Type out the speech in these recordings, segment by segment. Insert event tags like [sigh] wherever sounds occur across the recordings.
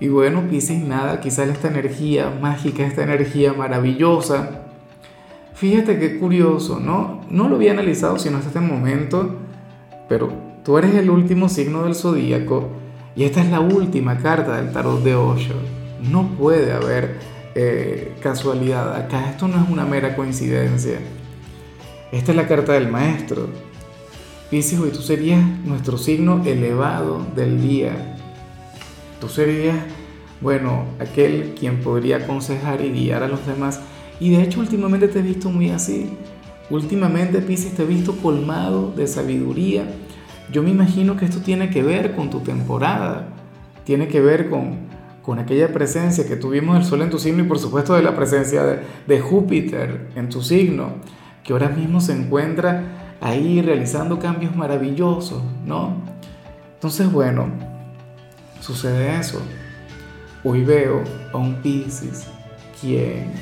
Y bueno, Pisces, nada, sale esta energía mágica, esta energía maravillosa. Fíjate qué curioso, ¿no? No lo había analizado sino hasta este momento, pero tú eres el último signo del zodíaco y esta es la última carta del tarot de Osho. No puede haber eh, casualidad acá, esto no es una mera coincidencia. Esta es la carta del maestro. Pisces, hoy tú serías nuestro signo elevado del día Tú serías, bueno, aquel quien podría aconsejar y guiar a los demás. Y de hecho últimamente te he visto muy así. Últimamente, Pisces, te he visto colmado de sabiduría. Yo me imagino que esto tiene que ver con tu temporada. Tiene que ver con, con aquella presencia que tuvimos del Sol en tu signo y por supuesto de la presencia de, de Júpiter en tu signo, que ahora mismo se encuentra ahí realizando cambios maravillosos, ¿no? Entonces, bueno, sucede eso. Hoy veo a un Pisces quien,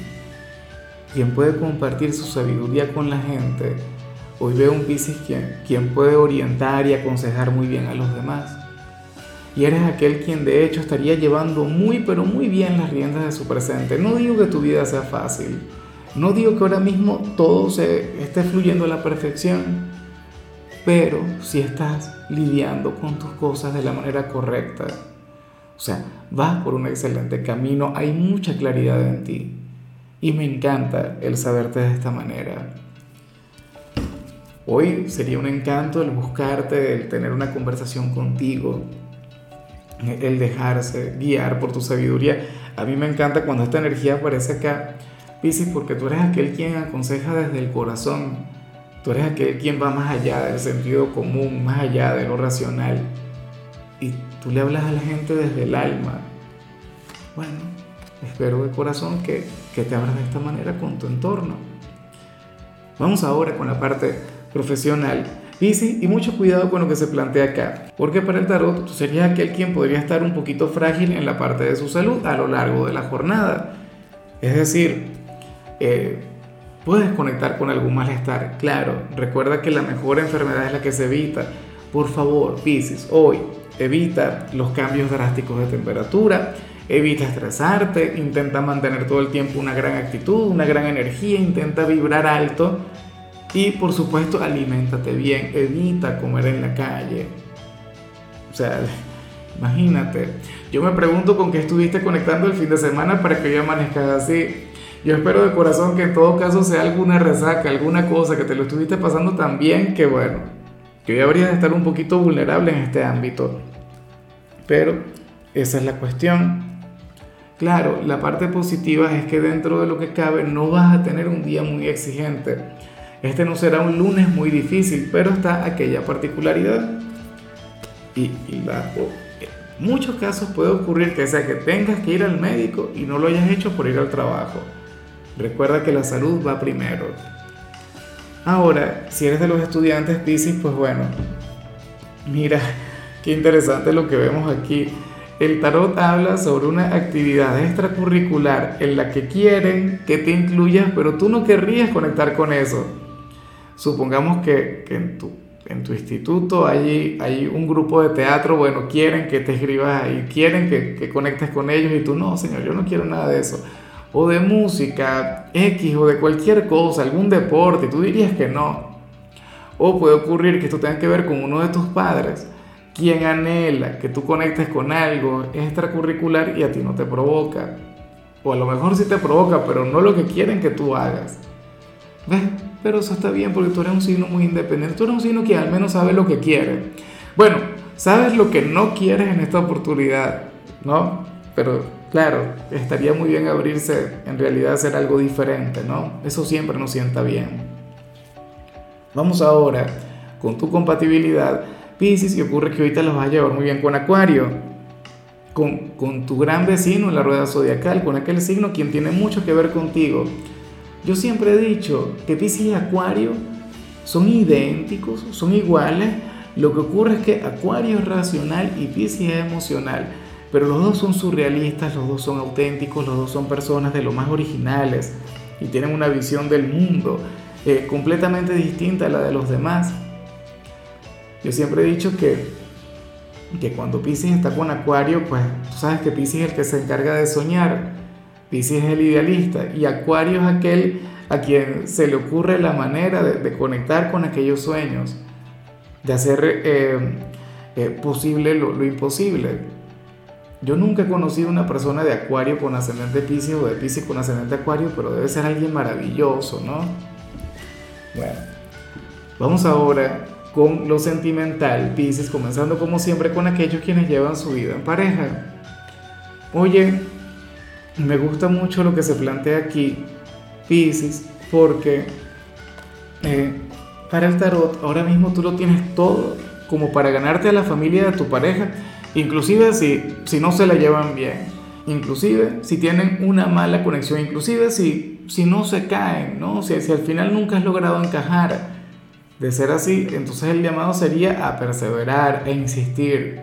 quien puede compartir su sabiduría con la gente. Hoy veo un Pisces quien, quien puede orientar y aconsejar muy bien a los demás. Y eres aquel quien de hecho estaría llevando muy pero muy bien las riendas de su presente. No digo que tu vida sea fácil. No digo que ahora mismo todo se esté fluyendo a la perfección. Pero si estás lidiando con tus cosas de la manera correcta, o sea, vas por un excelente camino, hay mucha claridad en ti. Y me encanta el saberte de esta manera. Hoy sería un encanto el buscarte, el tener una conversación contigo, el dejarse guiar por tu sabiduría. A mí me encanta cuando esta energía aparece acá, Piscis, porque tú eres aquel quien aconseja desde el corazón. Tú eres aquel quien va más allá del sentido común, más allá de lo racional. Y Tú le hablas a la gente desde el alma. Bueno, espero de corazón que, que te abras de esta manera con tu entorno. Vamos ahora con la parte profesional. Y sí, y mucho cuidado con lo que se plantea acá, porque para el tarot tú serías aquel quien podría estar un poquito frágil en la parte de su salud a lo largo de la jornada. Es decir, eh, puedes conectar con algún malestar. Claro, recuerda que la mejor enfermedad es la que se evita. Por favor, Pisces, hoy evita los cambios drásticos de temperatura, evita estresarte, intenta mantener todo el tiempo una gran actitud, una gran energía, intenta vibrar alto y por supuesto aliméntate bien, evita comer en la calle. O sea, [laughs] imagínate, yo me pregunto con qué estuviste conectando el fin de semana para que hoy amanezcas así. Yo espero de corazón que en todo caso sea alguna resaca, alguna cosa que te lo estuviste pasando tan bien que bueno, que hoy habrías de estar un poquito vulnerable en este ámbito. Pero esa es la cuestión. Claro, la parte positiva es que dentro de lo que cabe no vas a tener un día muy exigente. Este no será un lunes muy difícil, pero está aquella particularidad. Y, en muchos casos puede ocurrir que sea que tengas que ir al médico y no lo hayas hecho por ir al trabajo. Recuerda que la salud va primero. Ahora, si eres de los estudiantes Pisces, pues bueno, mira, qué interesante lo que vemos aquí. El tarot habla sobre una actividad extracurricular en la que quieren que te incluyas, pero tú no querrías conectar con eso. Supongamos que, en, tu, instituto hay, hay, un grupo de teatro, bueno, quieren que te escribas ahí, quieren que, que conectes con ellos y tú no, señor, yo no quiero nada de eso o de música X o de cualquier cosa, algún deporte, tú dirías que no. O puede ocurrir que esto tenga que ver con uno de tus padres, quien anhela que tú conectes con algo extracurricular y a ti no te provoca. O a lo mejor sí te provoca, pero no lo que quieren que tú hagas. ¿Ves? Pero eso está bien porque tú eres un signo muy independiente. Tú eres un signo que al menos sabe lo que quiere. Bueno, sabes lo que no quieres en esta oportunidad, ¿no? Pero claro, estaría muy bien abrirse en realidad hacer algo diferente, ¿no? Eso siempre nos sienta bien. Vamos ahora con tu compatibilidad, Pisces, y ocurre que ahorita los vas a llevar muy bien con Acuario, con, con tu gran vecino en la rueda zodiacal, con aquel signo quien tiene mucho que ver contigo. yo siempre he dicho que Pisces y Acuario son idénticos, son iguales. Lo que ocurre es que Acuario es racional y Pisces es emocional. Pero los dos son surrealistas, los dos son auténticos, los dos son personas de lo más originales y tienen una visión del mundo eh, completamente distinta a la de los demás. Yo siempre he dicho que, que cuando Pisces está con Acuario, pues tú sabes que Pisces es el que se encarga de soñar, Pisces es el idealista y Acuario es aquel a quien se le ocurre la manera de, conectar con aquellos sueños, de hacer eh, eh, posible lo, lo imposible. Yo nunca he conocido una persona de Acuario con ascendente Pisces o de Pisces con ascendente Acuario, pero debe ser alguien maravilloso, ¿no? Bueno, vamos ahora con lo sentimental, Pisces, comenzando como siempre con aquellos quienes llevan su vida en pareja. Oye, me gusta mucho lo que se plantea aquí, Pisces, porque eh, para el tarot ahora mismo tú lo tienes todo como para ganarte a la familia de tu pareja Inclusive si, si no se la llevan bien, inclusive si tienen una mala conexión, inclusive si, si no se caen, ¿no? Si, si al final nunca has logrado encajar. De ser así, entonces el llamado sería a perseverar, e insistir.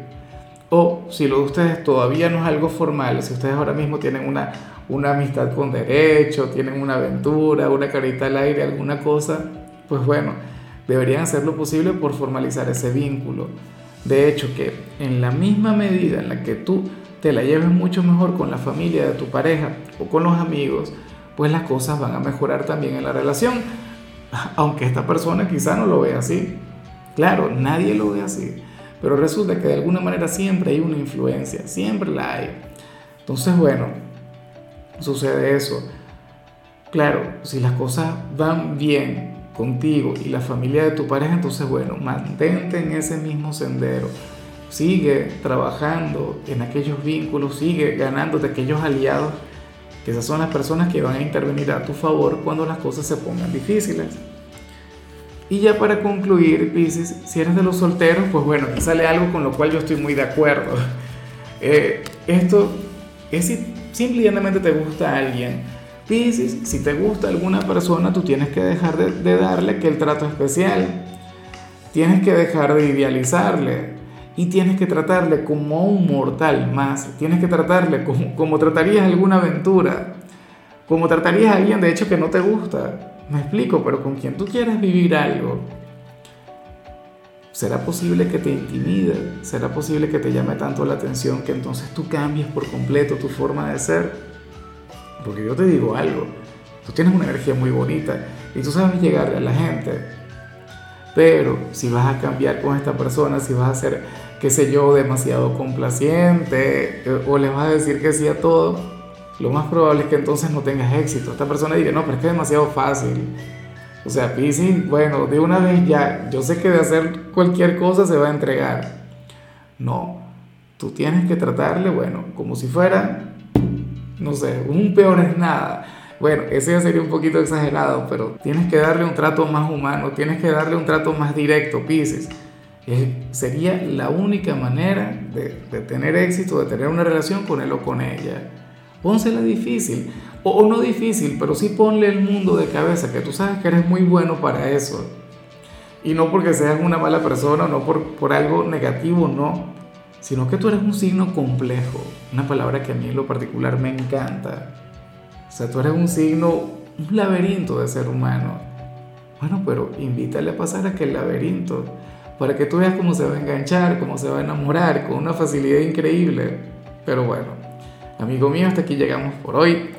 O si lo de ustedes todavía no es algo formal, si ustedes ahora mismo tienen una, una amistad con derecho, tienen una aventura, una carita al aire, alguna cosa, pues bueno, deberían hacer lo posible por formalizar ese vínculo. De hecho, que en la misma medida en la que tú te la lleves mucho mejor con la familia de tu pareja o con los amigos, pues las cosas van a mejorar también en la relación. [laughs] Aunque esta persona quizá no lo vea así. Claro, nadie lo ve así. Pero resulta que de alguna manera siempre hay una influencia, siempre la hay. Entonces, bueno, sucede eso. Claro, si las cosas van bien contigo y la familia de tu pareja, entonces bueno, mantente en ese mismo sendero. Sigue trabajando en aquellos vínculos, sigue ganándote aquellos aliados, que esas son las personas que van a intervenir a tu favor cuando las cosas se pongan difíciles. Y ya para concluir, Pisces, si eres de los solteros, pues bueno, aquí sale algo con lo cual yo estoy muy de acuerdo. Eh, esto es si simplemente te gusta a alguien Piscis, si te gusta alguna persona, tú tienes que dejar de, darle que el trato especial. Tienes que dejar de idealizarle y tienes que tratarle como un mortal más. Tienes que tratarle como, como tratarías alguna aventura, como tratarías a alguien de hecho que no te gusta. Me explico, pero con quien tú quieres vivir algo. ¿Será posible que te intimide? ¿Será posible que te llame tanto la atención que entonces tú cambies por completo tu forma de ser? Porque yo te digo algo, tú tienes una energía muy bonita y tú sabes llegarle a la gente. Pero si vas a cambiar con esta persona, si vas a ser, qué sé yo, demasiado complaciente eh, o le vas a decir que sí a todo, lo más probable es que entonces no tengas éxito. Esta persona diga, no, pero es que es demasiado fácil. O sea, Pisces, bueno, de una vez ya, yo sé que de hacer cualquier cosa se va a entregar. No, tú tienes que tratarle, bueno, como si fuera no sé, un peor es nada. Bueno, ese ya sería un poquito exagerado, pero tienes que darle un trato más humano, tienes que darle un trato más directo, Pisces. sería la única manera de, tener éxito, de tener una relación con él o con ella. Pónsela difícil, o, no difícil, pero sí ponle el mundo de cabeza, que tú sabes que eres muy bueno para eso. Y no porque seas una mala persona, no por, por algo negativo, no sino que tú eres un signo complejo, una palabra que a mí en lo particular me encanta. O sea, tú eres un signo, un laberinto de ser humano. Bueno, pero invítale a pasar aquel laberinto para que tú veas cómo se va a enganchar, cómo se va a enamorar con una facilidad increíble. Pero bueno, amigo mío, hasta aquí llegamos por hoy.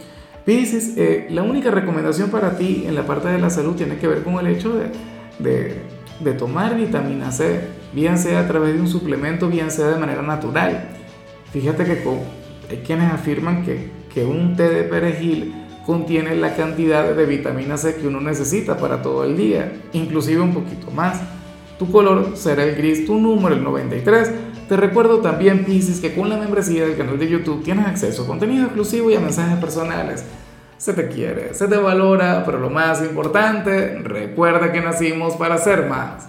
Pisces, eh, la única recomendación para ti en la parte de la salud tiene que ver con el hecho de, de, de tomar vitamina C bien sea a través de un suplemento, bien sea de manera natural. Fíjate que hay quienes afirman que, que un té de perejil contiene la cantidad de vitamina C que uno necesita para todo el día, inclusive un poquito más. Tu color será el gris, tu número el 93. Te recuerdo también, Pisces, que con la membresía del canal de YouTube tienes acceso a contenido exclusivo y a mensajes personales. Se te quiere, se te valora, pero lo más importante, recuerda que nacimos para ser más.